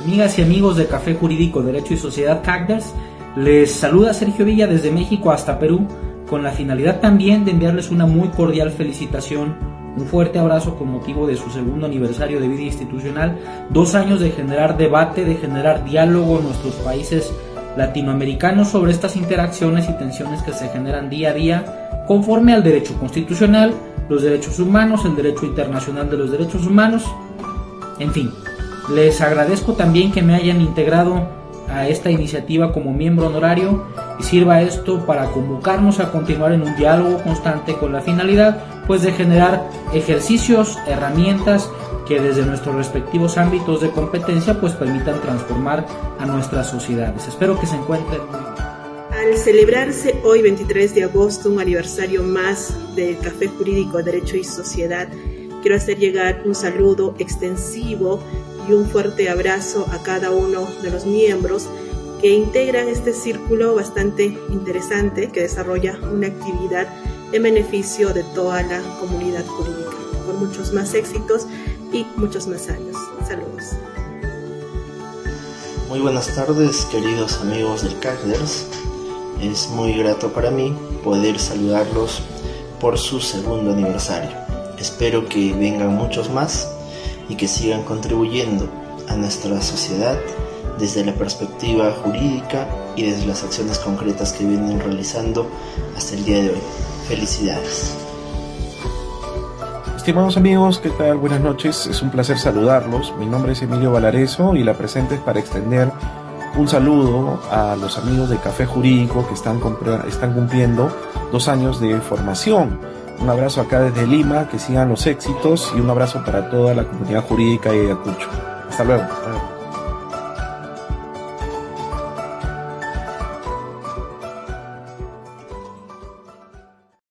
Amigas y amigos de Café Jurídico, Derecho y Sociedad CACDERS, les saluda Sergio Villa desde México hasta Perú con la finalidad también de enviarles una muy cordial felicitación, un fuerte abrazo con motivo de su segundo aniversario de vida institucional, dos años de generar debate, de generar diálogo en nuestros países latinoamericanos sobre estas interacciones y tensiones que se generan día a día conforme al derecho constitucional, los derechos humanos, el derecho internacional de los derechos humanos, en fin. Les agradezco también que me hayan integrado a esta iniciativa como miembro honorario y sirva esto para convocarnos a continuar en un diálogo constante con la finalidad pues de generar ejercicios, herramientas que desde nuestros respectivos ámbitos de competencia pues permitan transformar a nuestras sociedades. Espero que se encuentren. Al celebrarse hoy 23 de agosto un aniversario más del Café Jurídico Derecho y Sociedad, quiero hacer llegar un saludo extensivo y un fuerte abrazo a cada uno de los miembros que integran este círculo bastante interesante que desarrolla una actividad en beneficio de toda la comunidad jurídica, con muchos más éxitos y muchos más años. Saludos. Muy buenas tardes, queridos amigos del CACDERS. Es muy grato para mí poder saludarlos por su segundo aniversario. Espero que vengan muchos más y que sigan contribuyendo a nuestra sociedad desde la perspectiva jurídica y desde las acciones concretas que vienen realizando hasta el día de hoy. Felicidades. Estimados amigos, ¿qué tal? Buenas noches, es un placer saludarlos. Mi nombre es Emilio Valareso y la presente es para extender un saludo a los amigos de Café Jurídico que están, cumpliendo dos años de formación. Un abrazo acá desde Lima, que sigan los éxitos y un abrazo para toda la comunidad jurídica de Ayacucho. Hasta luego.